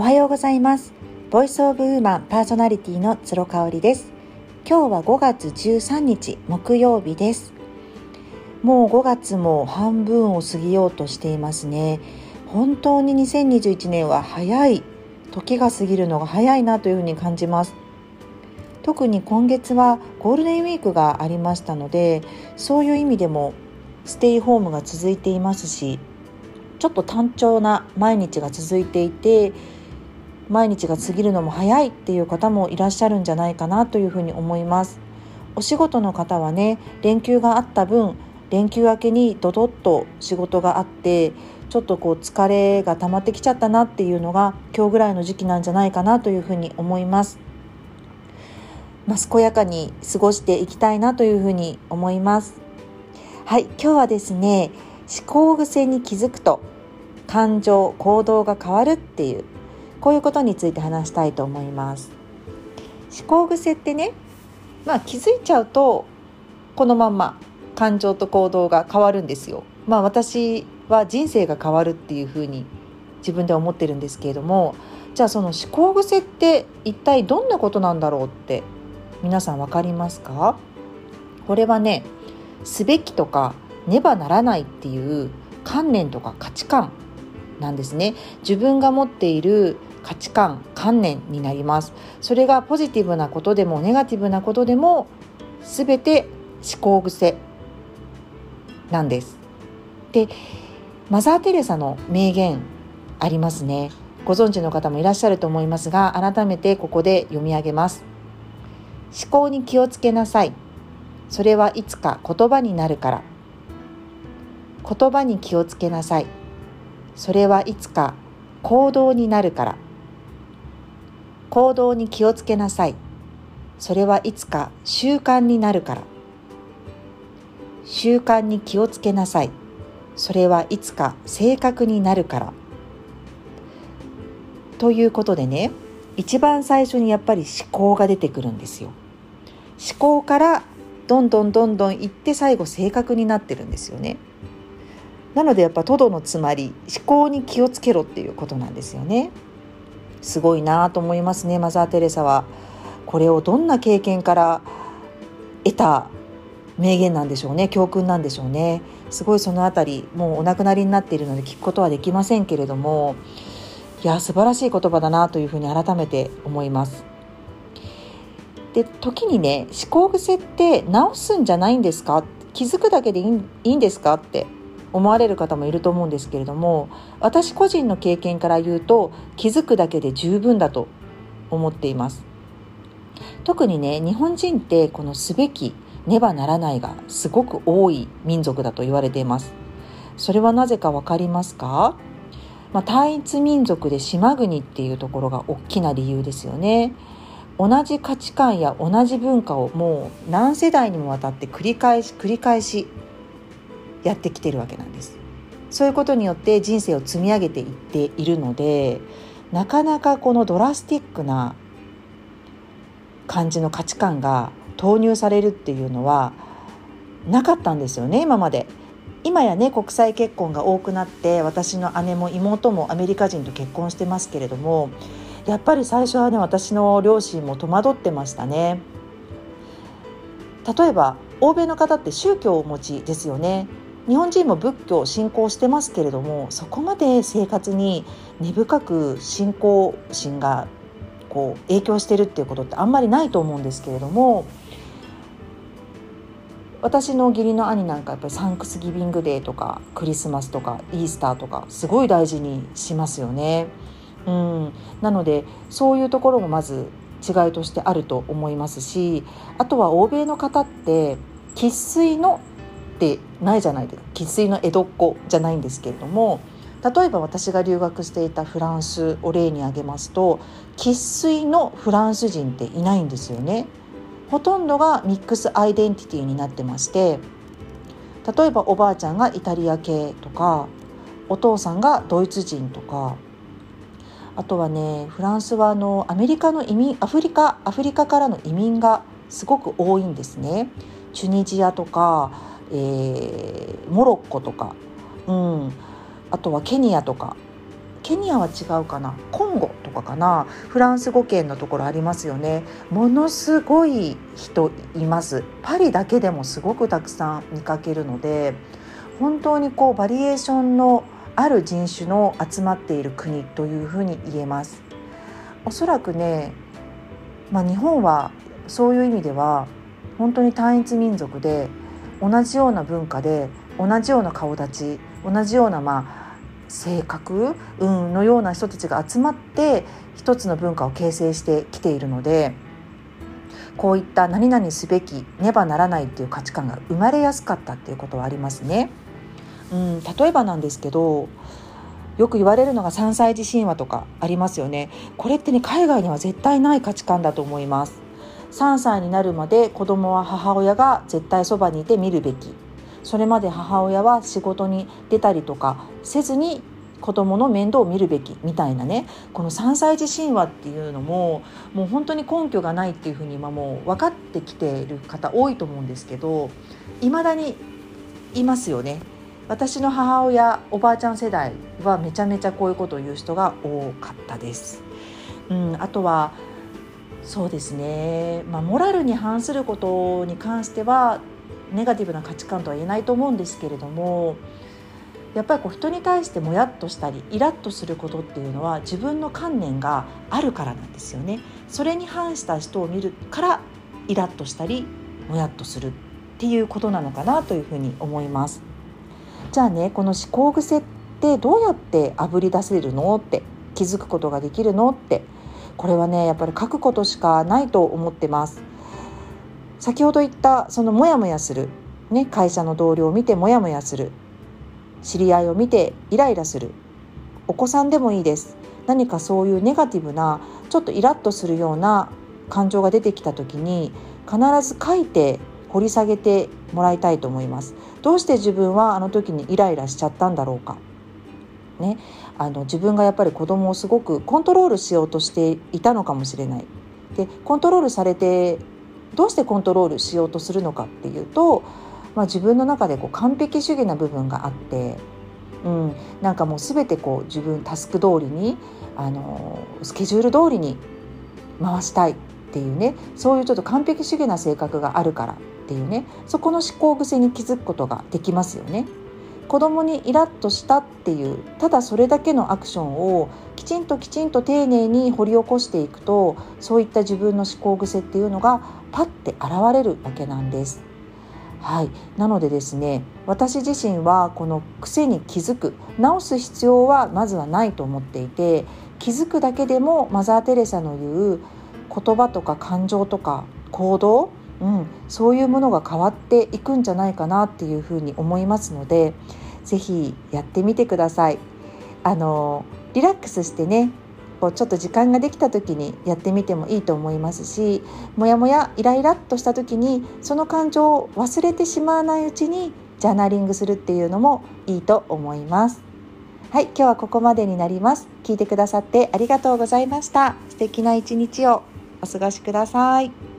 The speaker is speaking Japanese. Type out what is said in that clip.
おはようございます。ボイスオブウーマンパーソナリティの鶴香織です。今日は5月13日木曜日です。もう5月も半分を過ぎようとしていますね。本当に2021年は早い時が過ぎるのが早いなというふうに感じます。特に今月はゴールデンウィークがありましたのでそういう意味でもステイホームが続いていますしちょっと単調な毎日が続いていて毎日が過ぎるのも早いっていう方もいらっしゃるんじゃないかなというふうに思います。お仕事の方はね連休があった分連休明けにドドッと仕事があってちょっとこう疲れが溜まってきちゃったなっていうのが今日ぐらいの時期なんじゃないかなというふうに思います。まあ、健やかに過ごしていきたいなというふうに思います。はい今日はですね思考癖に気づくと感情行動が変わるっていうこういうことについて話したいと思います。思考癖ってねまあ気づいちゃうとこのまま感情と行動が変わるんですよ。まあ私は人生が変わるっていうふうに自分で思ってるんですけれどもじゃあその思考癖って一体どんなことなんだろうって皆さん分かりますか？これはねすべきとかねばならないっていう観念とか価値観なんですね。自分が持っている価値観観念になります。それがポジティブなことでもネガティブなことでも全て思考癖なんです。でマザー・テレサの名言ありますね。ご存知の方もいらっしゃると思いますが改めてここで読み上げます。思考に気をつけなさい。それはいつか言葉になるから。言葉に気をつけなさい。それはいつか行動になるから。行動に気をつけなさい。それはいつか習慣になるから。習慣に気をつけなさい。それはいつか性格になるから。ということでね一番最初にやっぱり思考が出てくるんですよ。思考からどんどんどんどんいって最後性格になってるんですよね。なのでやっぱトドのつまり思考に気をつけろっていうことなんですよね。すごいなと思いますねマザー・テレサは。これをどんな経験から得た名言なんでしょうね教訓なんでしょうね。すごいそのあたりもうお亡くなりになっているので聞くことはできませんけれどもいや素晴らしい言葉だなというふうに改めて思います。で時にね思考癖って直すんじゃないんですか？気づくだけでいいんですか？って。思われる方もいると思うんですけれども私個人の経験から言うと気づくだけで十分だと思っています。特にね日本人ってこのすべきねばならないがすごく多い民族だと言われています。それはなぜかわかりますか？まあ、単一民族で島国っていうところが大きな理由ですよね。同じ価値観や同じ文化をもう何世代にもわたって繰り返し繰り返しやってきてるわけなんですそういうことによって人生を積み上げていっているのでなかなかこのドラスティックな感じの価値観が投入されるっていうのはなかったんですよね今まで。今やね国際結婚が多くなって私の姉も妹もアメリカ人と結婚してますけれどもやっぱり最初はね私の両親も戸惑ってましたね。例えば欧米の方って宗教をお持ちですよね日本人も仏教を信仰してますけれどもそこまで生活に根深く信仰心がこう影響してるっていうことってあんまりないと思うんですけれども私の義理の兄なんかやっぱりサンクスギビングデーとかクリスマスとかイースターとかすごい大事にしますよね。うん、なのでそういうところもまず違いとしてあると思いますしあとは欧米の方って生粋のってないじゃないですか生粋の江戸っ子じゃないんですけれども例えば私が留学していたフランスを例に挙げますと生粋のフランス人っていないんですよね。ほとんどがミックスアイデンティティになってまして例えばおばあちゃんがイタリア系とかお父さんがドイツ人とかあとはねフランスはあのアメリカの移民アフリカアフリカからの移民がすごく多いんですね。チュニジアとかえー、モロッコとか、うん、あとはケニアとか。ケニアは違うかな。コンゴととかかな。フランス語圏のところありますよね。ものすごい人います。パリだけでもすごくたくさん見かけるので本当にこうバリエーションのある人種の集まっている国というふうに言えます。おそらくね、まあ、日本はそういう意味では本当に単一民族で同じような文化で同じような顔立ち同じようなまあ性格、うん、のような人たちが集まって一つの文化を形成してきているのでこういった何々すべきねばならないっていう価値観が生まれやすかったっていうことはありますね。うん、例えばなんですけどよく言われるのが3歳児神話とかありますよねこれってね海外には絶対ない価値観だと思います3歳になるまで子供は母親が絶対そばにいて見るべきそれまで母親は仕事に出たりとかせずに子供の面倒を見るべきみたいなねこの3歳児神話っていうのももう本当に根拠がないっていうふうに今もう分かってきている方多いと思うんですけどいまだにいますよね。私の母親おばあちゃん世代はめちゃめちゃこういうことを言う人が多かったです。うん、あとはそうですね、まあ、モラルに反することに関してはネガティブな価値観とは言えないと思うんですけれどもやっぱりこう人に対してもやっとしたりイラッとすることっていうのは自分の観念があるからなんですよね。それに反した人を見るからイラッとしたりもやっとするっていうことなのかなというふうに思います。じゃあねこの思考癖ってどうやってあぶり出せるのって気づくことができるのってこれはねやっぱり書くことしかないと思ってます。先ほど言ったそのモヤモヤする、ね、会社の同僚を見てモヤモヤする。知り合いを見てイライラする。お子さんでもいいです。何かそういうネガティブなちょっとイラッとするような感情が出てきた時に必ず書いて掘り下げてもらいたいと思います。どうして自分はあの時にイライラしちゃったんだろうか。ね。あの自分がやっぱり子供をすごくコントロールしようとしていたのかもしれない。でコントロールされてどうしてコントロールしようとするのかっていうと、まあ、自分の中でこう完璧主義な部分があって、うん、なんかもう全てこう自分タスク通りにあのスケジュール通りに回したいっていうね。そういうちょっと完璧主義な性格があるからっていうね。そこの思考癖に気づくことができますよね。子供にイラッとしたっていうただそれだけのアクションをきちんときちんと丁寧に掘り起こしていくとそういった自分の思考癖っていうのがパッて現れるわけなんです。はい、なのでですね私自身はこの癖に気づく直す必要はまずはないと思っていて気づくだけでもマザー・テレサの言う言葉とか感情とか行動うん、そういうものが変わっていくんじゃないかなっていうふうに思いますので是非やってみてください。あのリラックスしてねこうちょっと時間ができた時にやってみてもいいと思いますしもやもやイライラっとした時にその感情を忘れてしまわないうちにジャーナリングするっていうのもいいと思います。はい、今日はここまでになります。聞いてくださってありがとうございました。素敵な一日をお過ごしください。